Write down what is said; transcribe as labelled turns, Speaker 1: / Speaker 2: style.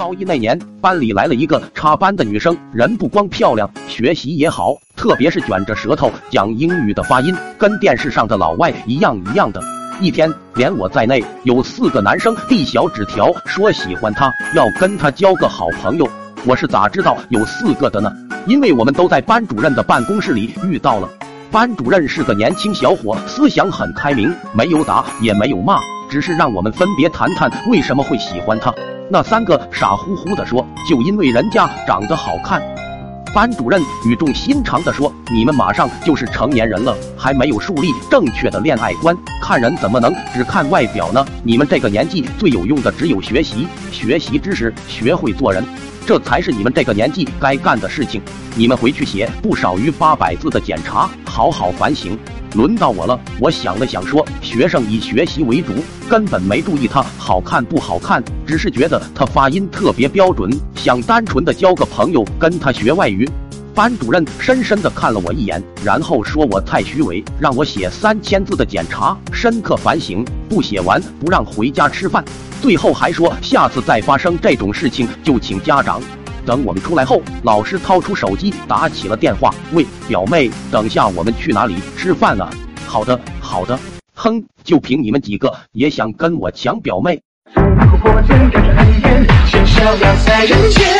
Speaker 1: 高一那年，班里来了一个插班的女生，人不光漂亮，学习也好，特别是卷着舌头讲英语的发音，跟电视上的老外一样一样的。一天，连我在内有四个男生递小纸条说喜欢她，要跟她交个好朋友。我是咋知道有四个的呢？因为我们都在班主任的办公室里遇到了。班主任是个年轻小伙，思想很开明，没有打也没有骂，只是让我们分别谈谈为什么会喜欢他。那三个傻乎乎的说：“就因为人家长得好看。”班主任语重心长地说：“你们马上就是成年人了，还没有树立正确的恋爱观，看人怎么能只看外表呢？你们这个年纪最有用的只有学习，学习知识，学会做人，这才是你们这个年纪该干的事情。你们回去写不少于八百字的检查，好好反省。”轮到我了，我想了想说：“学生以学习为主，根本没注意他好看不好看，只是觉得他发音特别标准，想单纯的交个朋友，跟她学外语。”班主任深深的看了我一眼，然后说我太虚伪，让我写三千字的检查，深刻反省，不写完不让回家吃饭。最后还说下次再发生这种事情就请家长。等我们出来后，老师掏出手机打起了电话：“喂，表妹，等下我们去哪里吃饭啊？”“好的，好的。”“哼，就凭你们几个也想跟我抢表妹？” 谁火够
Speaker 2: 破茧看穿天怨仙逍遥在人间。